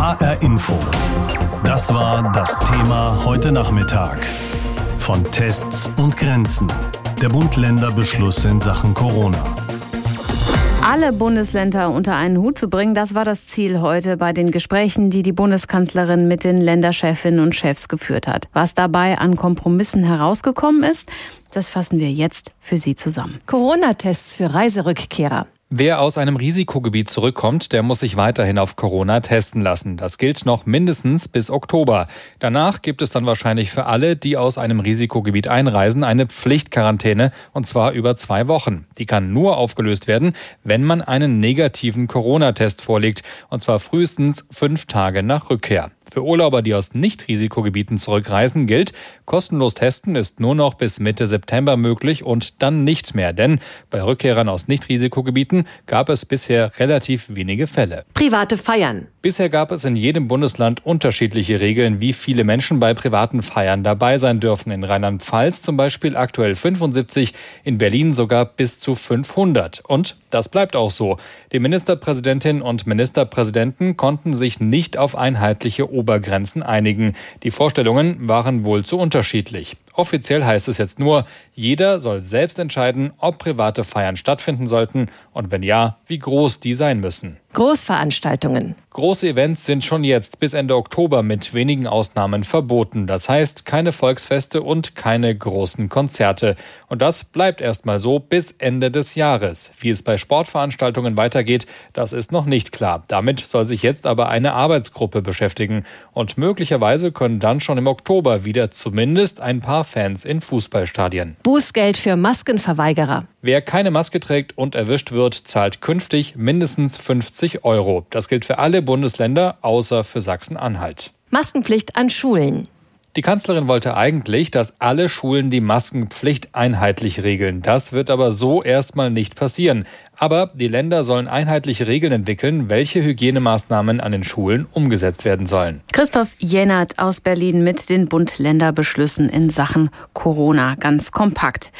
HR Info. Das war das Thema heute Nachmittag. Von Tests und Grenzen. Der Bund-Länder-Beschluss in Sachen Corona. Alle Bundesländer unter einen Hut zu bringen, das war das Ziel heute bei den Gesprächen, die die Bundeskanzlerin mit den Länderchefinnen und Chefs geführt hat. Was dabei an Kompromissen herausgekommen ist, das fassen wir jetzt für Sie zusammen. Corona-Tests für Reiserückkehrer. Wer aus einem Risikogebiet zurückkommt, der muss sich weiterhin auf Corona testen lassen. Das gilt noch mindestens bis Oktober. Danach gibt es dann wahrscheinlich für alle, die aus einem Risikogebiet einreisen, eine Pflichtquarantäne und zwar über zwei Wochen. Die kann nur aufgelöst werden, wenn man einen negativen Corona-Test vorlegt und zwar frühestens fünf Tage nach Rückkehr. Für Urlauber, die aus Nicht-Risikogebieten zurückreisen, gilt, kostenlos testen ist nur noch bis Mitte September möglich und dann nicht mehr, denn bei Rückkehrern aus Nicht-Risikogebieten gab es bisher relativ wenige Fälle. Private Feiern. Bisher gab es in jedem Bundesland unterschiedliche Regeln, wie viele Menschen bei privaten Feiern dabei sein dürfen. In Rheinland-Pfalz zum Beispiel aktuell 75, in Berlin sogar bis zu 500. Und das bleibt auch so. Die Ministerpräsidentin und Ministerpräsidenten konnten sich nicht auf einheitliche Obergrenzen einigen. Die Vorstellungen waren wohl zu unterschiedlich. Offiziell heißt es jetzt nur, jeder soll selbst entscheiden, ob private Feiern stattfinden sollten und wenn ja, wie groß die sein müssen. Großveranstaltungen. Große Events sind schon jetzt bis Ende Oktober mit wenigen Ausnahmen verboten. Das heißt, keine Volksfeste und keine großen Konzerte. Und das bleibt erstmal so bis Ende des Jahres. Wie es bei Sportveranstaltungen weitergeht, das ist noch nicht klar. Damit soll sich jetzt aber eine Arbeitsgruppe beschäftigen. Und möglicherweise können dann schon im Oktober wieder zumindest ein paar Fans in Fußballstadien. Bußgeld für Maskenverweigerer. Wer keine Maske trägt und erwischt wird, zahlt künftig mindestens 50 Euro. Das gilt für alle Bundesländer außer für Sachsen-Anhalt. Maskenpflicht an Schulen. Die Kanzlerin wollte eigentlich, dass alle Schulen die Maskenpflicht einheitlich regeln. Das wird aber so erstmal nicht passieren. Aber die Länder sollen einheitliche Regeln entwickeln, welche Hygienemaßnahmen an den Schulen umgesetzt werden sollen. Christoph Jennert aus Berlin mit den Bund-Länder-Beschlüssen in Sachen Corona. Ganz kompakt.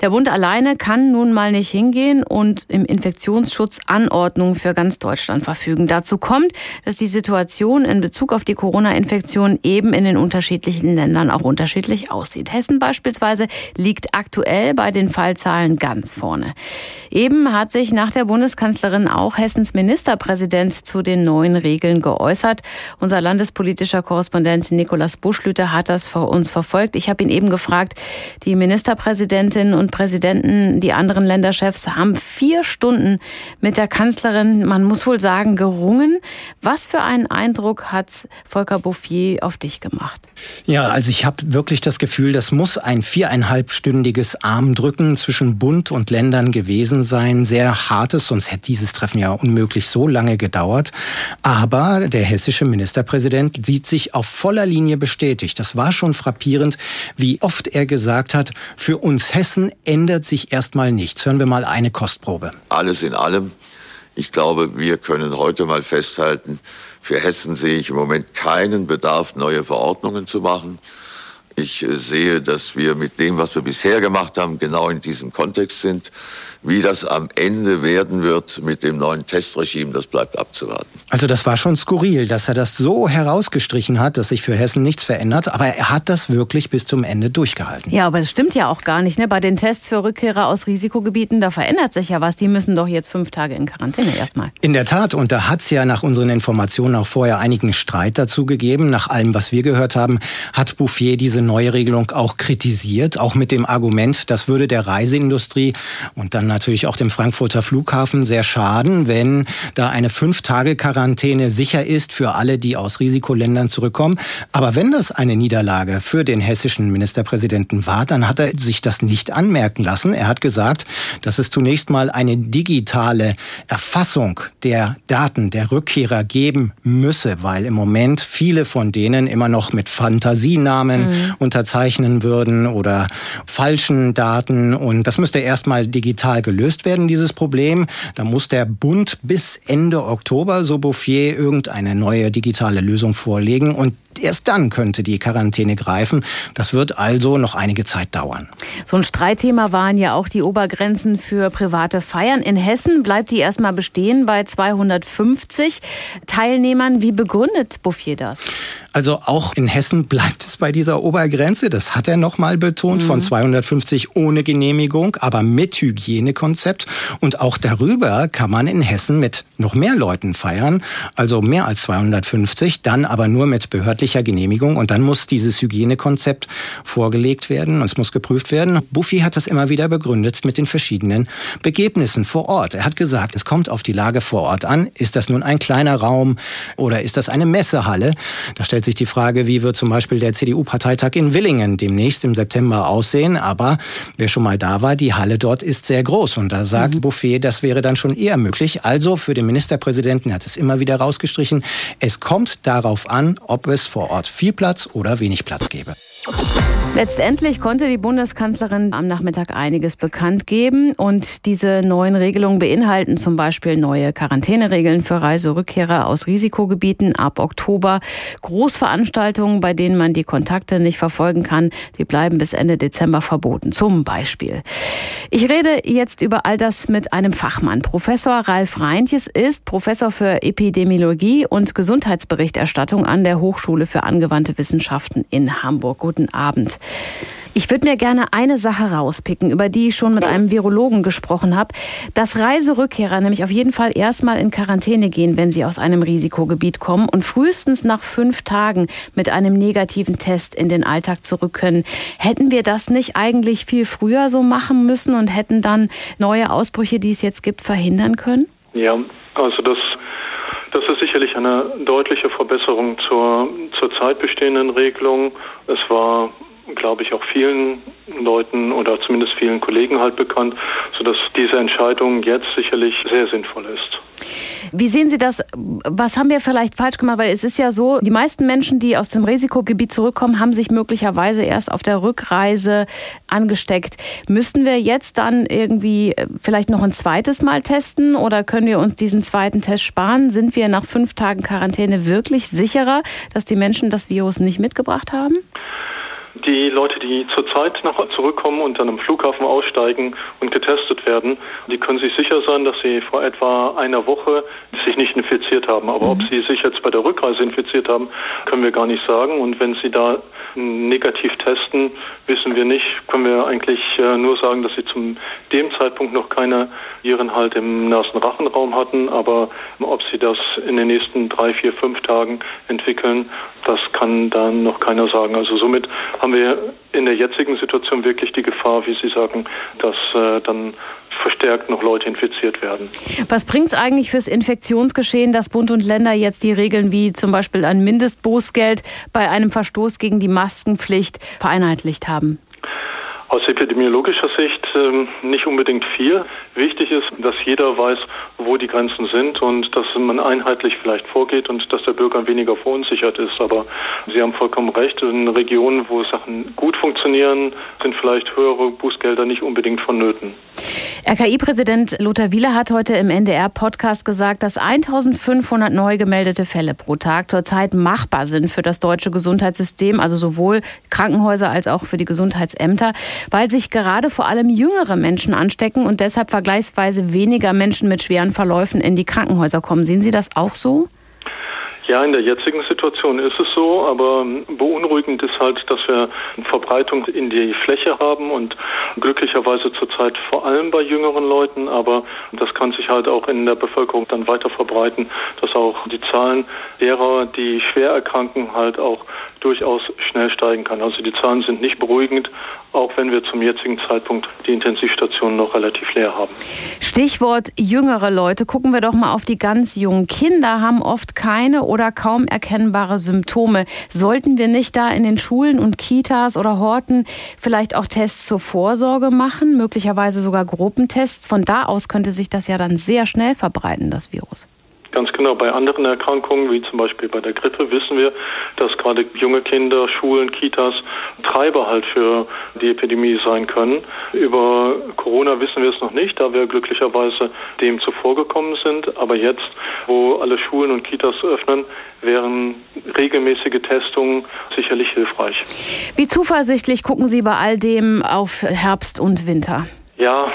Der Bund alleine kann nun mal nicht hingehen und im Infektionsschutz Anordnungen für ganz Deutschland verfügen. Dazu kommt, dass die Situation in Bezug auf die Corona-Infektion eben in den unterschiedlichen Ländern auch unterschiedlich aussieht. Hessen beispielsweise liegt aktuell bei den Fallzahlen ganz vorne. Eben hat sich nach der Bundeskanzlerin auch Hessens Ministerpräsident zu den neuen Regeln geäußert. Unser landespolitischer Korrespondent Nikolaus Buschlüter hat das vor uns verfolgt. Ich habe ihn eben gefragt, die Ministerpräsidentinnen und Präsidenten, die anderen Länderchefs haben vier Stunden mit der Kanzlerin, man muss wohl sagen, gerungen. Was für einen Eindruck hat Volker Bouffier auf dich gemacht? Ja, also ich habe wirklich das Gefühl, das muss ein viereinhalbstündiges Armdrücken zwischen Bund und Ländern gewesen sein. Sehr sehr hartes, sonst hätte dieses Treffen ja unmöglich so lange gedauert. Aber der hessische Ministerpräsident sieht sich auf voller Linie bestätigt. Das war schon frappierend, wie oft er gesagt hat, für uns Hessen ändert sich erstmal nichts. Hören wir mal eine Kostprobe. Alles in allem. Ich glaube, wir können heute mal festhalten, für Hessen sehe ich im Moment keinen Bedarf, neue Verordnungen zu machen. Ich sehe, dass wir mit dem, was wir bisher gemacht haben, genau in diesem Kontext sind. Wie das am Ende werden wird mit dem neuen Testregime, das bleibt abzuwarten. Also das war schon skurril, dass er das so herausgestrichen hat, dass sich für Hessen nichts verändert. Aber er hat das wirklich bis zum Ende durchgehalten. Ja, aber das stimmt ja auch gar nicht. Ne? Bei den Tests für Rückkehrer aus Risikogebieten, da verändert sich ja was. Die müssen doch jetzt fünf Tage in Quarantäne erstmal. In der Tat. Und da hat es ja nach unseren Informationen auch vorher einigen Streit dazu gegeben. Nach allem, was wir gehört haben, hat Bouffier diese neue Regelung auch kritisiert, auch mit dem Argument, das würde der Reiseindustrie und dann natürlich auch dem Frankfurter Flughafen sehr schaden, wenn da eine Fünf-Tage-Quarantäne sicher ist für alle, die aus Risikoländern zurückkommen. Aber wenn das eine Niederlage für den hessischen Ministerpräsidenten war, dann hat er sich das nicht anmerken lassen. Er hat gesagt, dass es zunächst mal eine digitale Erfassung der Daten der Rückkehrer geben müsse, weil im Moment viele von denen immer noch mit Fantasienamen mhm. unterzeichnen würden oder falschen Daten. Und das müsste erstmal digital gelöst werden, dieses Problem. Da muss der Bund bis Ende Oktober, so Bouffier, irgendeine neue digitale Lösung vorlegen. Und erst dann könnte die Quarantäne greifen. Das wird also noch einige Zeit dauern. So ein Streitthema waren ja auch die Obergrenzen für private Feiern. In Hessen bleibt die erstmal bestehen bei 250 Teilnehmern. Wie begründet Bouffier das? Also auch in Hessen bleibt es bei dieser Obergrenze. Das hat er nochmal betont mhm. von 250 ohne Genehmigung, aber mit Hygienekonzept. Und auch darüber kann man in Hessen mit noch mehr Leuten feiern, also mehr als 250, dann aber nur mit behördlicher Genehmigung. Und dann muss dieses Hygienekonzept vorgelegt werden und es muss geprüft werden. Buffy hat das immer wieder begründet mit den verschiedenen Begebnissen vor Ort. Er hat gesagt, es kommt auf die Lage vor Ort an. Ist das nun ein kleiner Raum oder ist das eine Messehalle? Da stellt stellt sich die Frage, wie wird zum Beispiel der CDU-Parteitag in Willingen demnächst im September aussehen. Aber wer schon mal da war, die Halle dort ist sehr groß. Und da sagt mhm. Buffet, das wäre dann schon eher möglich. Also für den Ministerpräsidenten er hat es immer wieder rausgestrichen. Es kommt darauf an, ob es vor Ort viel Platz oder wenig Platz gäbe. Letztendlich konnte die Bundeskanzlerin am Nachmittag einiges bekannt geben und diese neuen Regelungen beinhalten zum Beispiel neue Quarantäneregeln für Reiserückkehrer aus Risikogebieten ab Oktober. Großveranstaltungen, bei denen man die Kontakte nicht verfolgen kann, die bleiben bis Ende Dezember verboten. Zum Beispiel. Ich rede jetzt über all das mit einem Fachmann. Professor Ralf Reintjes ist Professor für Epidemiologie und Gesundheitsberichterstattung an der Hochschule für angewandte Wissenschaften in Hamburg. Guten Abend. Ich würde mir gerne eine Sache rauspicken, über die ich schon mit einem Virologen gesprochen habe, dass Reiserückkehrer nämlich auf jeden Fall erstmal in Quarantäne gehen, wenn sie aus einem Risikogebiet kommen und frühestens nach fünf Tagen mit einem negativen Test in den Alltag zurück können. Hätten wir das nicht eigentlich viel früher so machen müssen und hätten dann neue Ausbrüche, die es jetzt gibt, verhindern können? Ja, also das das ist sicherlich eine deutliche Verbesserung zur zurzeit bestehenden Regelung. Es war glaube ich, auch vielen Leuten oder zumindest vielen Kollegen halt bekannt, sodass diese Entscheidung jetzt sicherlich sehr sinnvoll ist. Wie sehen Sie das? Was haben wir vielleicht falsch gemacht? Weil es ist ja so, die meisten Menschen, die aus dem Risikogebiet zurückkommen, haben sich möglicherweise erst auf der Rückreise angesteckt. Müssten wir jetzt dann irgendwie äh, vielleicht noch ein zweites Mal testen oder können wir uns diesen zweiten Test sparen? Sind wir nach fünf Tagen Quarantäne wirklich sicherer, dass die Menschen das Virus nicht mitgebracht haben? Die Leute, die zurzeit nach zurückkommen und dann am Flughafen aussteigen und getestet werden, die können sich sicher sein, dass sie vor etwa einer Woche sich nicht infiziert haben. Aber ob mhm. sie sich jetzt bei der Rückreise infiziert haben, können wir gar nicht sagen. Und wenn sie da negativ testen, wissen wir nicht. Können wir eigentlich äh, nur sagen, dass sie zum dem Zeitpunkt noch keine Viren halt im Nasenrachenraum hatten. Aber ob sie das in den nächsten drei, vier, fünf Tagen entwickeln, das kann dann noch keiner sagen. Also somit haben wir in der jetzigen Situation wirklich die Gefahr, wie Sie sagen, dass äh, dann verstärkt noch Leute infiziert werden. Was bringt es eigentlich fürs Infektionsgeschehen, dass Bund und Länder jetzt die Regeln wie zum Beispiel ein Mindestbußgeld bei einem Verstoß gegen die Maskenpflicht vereinheitlicht haben? Aus epidemiologischer Sicht ähm, nicht unbedingt viel. Wichtig ist, dass jeder weiß, wo die Grenzen sind und dass man einheitlich vielleicht vorgeht und dass der Bürger weniger verunsichert ist. Aber Sie haben vollkommen recht. In Regionen, wo Sachen gut funktionieren, sind vielleicht höhere Bußgelder nicht unbedingt vonnöten. RKI-Präsident Lothar Wieler hat heute im NDR-Podcast gesagt, dass 1500 neu gemeldete Fälle pro Tag zurzeit machbar sind für das deutsche Gesundheitssystem, also sowohl Krankenhäuser als auch für die Gesundheitsämter, weil sich gerade vor allem jüngere Menschen anstecken und deshalb vergleichsweise weniger Menschen mit schweren Verläufen in die Krankenhäuser kommen. Sehen Sie das auch so? Ja, in der jetzigen Situation ist es so, aber beunruhigend ist halt, dass wir Verbreitung in die Fläche haben und glücklicherweise zurzeit vor allem bei jüngeren Leuten, aber das kann sich halt auch in der Bevölkerung dann weiter verbreiten, dass auch die Zahlen derer, die schwer erkranken, halt auch durchaus schnell steigen kann. Also die Zahlen sind nicht beruhigend, auch wenn wir zum jetzigen Zeitpunkt die Intensivstationen noch relativ leer haben. Stichwort jüngere Leute. Gucken wir doch mal auf die ganz jungen Kinder, haben oft keine oder kaum erkennbare Symptome. Sollten wir nicht da in den Schulen und Kitas oder Horten vielleicht auch Tests zur Vorsorge machen, möglicherweise sogar Gruppentests? Von da aus könnte sich das ja dann sehr schnell verbreiten, das Virus. Ganz genau. Bei anderen Erkrankungen, wie zum Beispiel bei der Grippe, wissen wir, dass gerade junge Kinder, Schulen, Kitas Treiber halt für die Epidemie sein können. Über Corona wissen wir es noch nicht, da wir glücklicherweise dem zuvorgekommen sind. Aber jetzt, wo alle Schulen und Kitas öffnen, wären regelmäßige Testungen sicherlich hilfreich. Wie zuversichtlich gucken Sie bei all dem auf Herbst und Winter? Ja,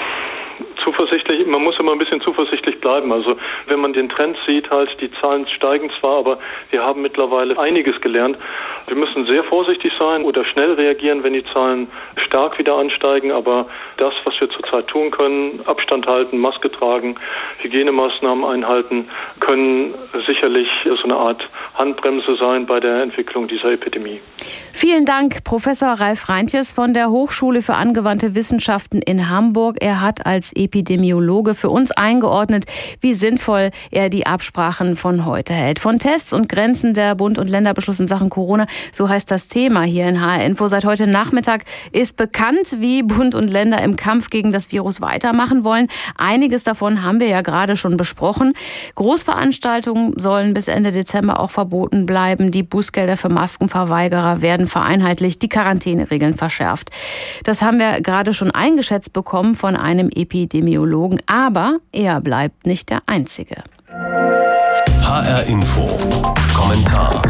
zuversichtlich, man muss immer ein bisschen zuversichtlich bleiben. Also wenn man den Trend sieht, halt die Zahlen steigen zwar, aber wir haben mittlerweile einiges gelernt. Wir müssen sehr vorsichtig sein oder schnell reagieren, wenn die Zahlen stark wieder ansteigen. Aber das, was wir zurzeit tun können, Abstand halten, Maske tragen, Hygienemaßnahmen einhalten, können sicherlich so eine Art Handbremse sein bei der Entwicklung dieser Epidemie. Vielen Dank, Professor Ralf Reintjes von der Hochschule für angewandte Wissenschaften in Hamburg. Er hat als Epidemiologe für uns eingeordnet, wie sinnvoll er die Absprachen von heute hält. Von Tests und Grenzen der Bund- und Länderbeschluss in Sachen Corona, so heißt das Thema hier in HR Info. Seit heute Nachmittag ist bekannt, wie Bund und Länder im Kampf gegen das Virus weitermachen wollen. Einiges davon haben wir ja gerade schon besprochen. Großveranstaltungen sollen bis Ende Dezember auch verboten bleiben. Die Bußgelder für Maskenverweigerer werden vereinheitlicht, die Quarantäneregeln verschärft. Das haben wir gerade schon eingeschätzt bekommen von einem Epidemiologen, aber er bleibt nicht der Einzige. HR Info. Kommentar.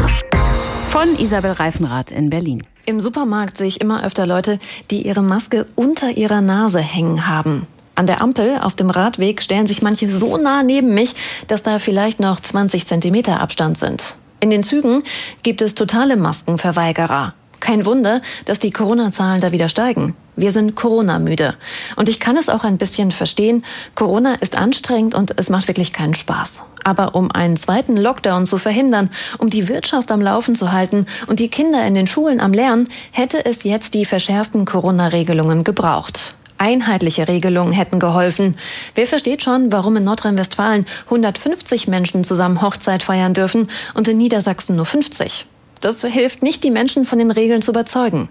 Von Isabel Reifenrath in Berlin. Im Supermarkt sehe ich immer öfter Leute, die ihre Maske unter ihrer Nase hängen haben. An der Ampel auf dem Radweg stellen sich manche so nah neben mich, dass da vielleicht noch 20 Zentimeter Abstand sind. In den Zügen gibt es totale Maskenverweigerer. Kein Wunder, dass die Corona-Zahlen da wieder steigen. Wir sind Corona-müde. Und ich kann es auch ein bisschen verstehen. Corona ist anstrengend und es macht wirklich keinen Spaß. Aber um einen zweiten Lockdown zu verhindern, um die Wirtschaft am Laufen zu halten und die Kinder in den Schulen am Lernen, hätte es jetzt die verschärften Corona-Regelungen gebraucht. Einheitliche Regelungen hätten geholfen. Wer versteht schon, warum in Nordrhein-Westfalen 150 Menschen zusammen Hochzeit feiern dürfen und in Niedersachsen nur 50? Das hilft nicht, die Menschen von den Regeln zu überzeugen.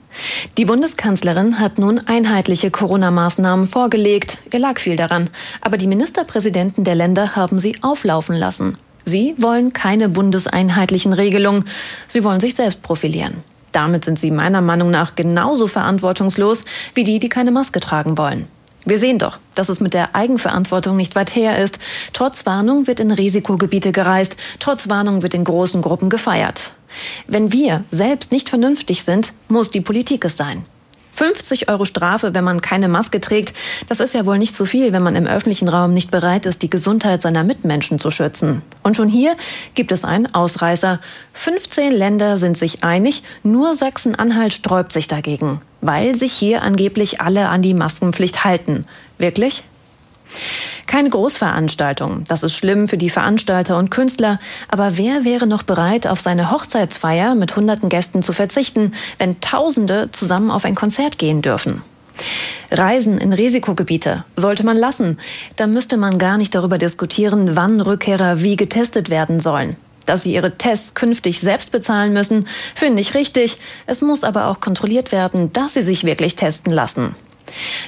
Die Bundeskanzlerin hat nun einheitliche Corona-Maßnahmen vorgelegt. Ihr lag viel daran. Aber die Ministerpräsidenten der Länder haben sie auflaufen lassen. Sie wollen keine bundeseinheitlichen Regelungen. Sie wollen sich selbst profilieren. Damit sind sie meiner Meinung nach genauso verantwortungslos wie die, die keine Maske tragen wollen. Wir sehen doch, dass es mit der Eigenverantwortung nicht weit her ist. Trotz Warnung wird in Risikogebiete gereist, trotz Warnung wird in großen Gruppen gefeiert. Wenn wir selbst nicht vernünftig sind, muss die Politik es sein. 50 Euro Strafe, wenn man keine Maske trägt, das ist ja wohl nicht so viel, wenn man im öffentlichen Raum nicht bereit ist, die Gesundheit seiner Mitmenschen zu schützen. Und schon hier gibt es einen Ausreißer. 15 Länder sind sich einig, nur Sachsen-Anhalt sträubt sich dagegen, weil sich hier angeblich alle an die Maskenpflicht halten. Wirklich? Keine Großveranstaltung. Das ist schlimm für die Veranstalter und Künstler. Aber wer wäre noch bereit, auf seine Hochzeitsfeier mit hunderten Gästen zu verzichten, wenn Tausende zusammen auf ein Konzert gehen dürfen? Reisen in Risikogebiete sollte man lassen. Da müsste man gar nicht darüber diskutieren, wann Rückkehrer wie getestet werden sollen. Dass sie ihre Tests künftig selbst bezahlen müssen, finde ich richtig. Es muss aber auch kontrolliert werden, dass sie sich wirklich testen lassen.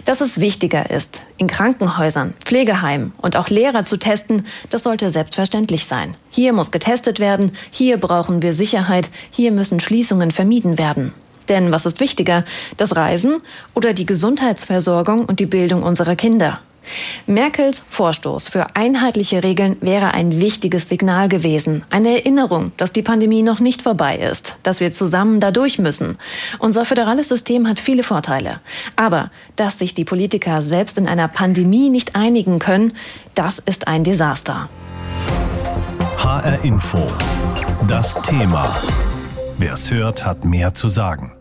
Dass es wichtiger ist, in Krankenhäusern, Pflegeheimen und auch Lehrer zu testen, das sollte selbstverständlich sein. Hier muss getestet werden, hier brauchen wir Sicherheit, hier müssen Schließungen vermieden werden. Denn was ist wichtiger, das Reisen oder die Gesundheitsversorgung und die Bildung unserer Kinder? Merkels Vorstoß für einheitliche Regeln wäre ein wichtiges Signal gewesen. Eine Erinnerung, dass die Pandemie noch nicht vorbei ist, dass wir zusammen dadurch müssen. Unser föderales System hat viele Vorteile. Aber dass sich die Politiker selbst in einer Pandemie nicht einigen können, das ist ein Desaster. HR Info. Das Thema. Wer es hört, hat mehr zu sagen.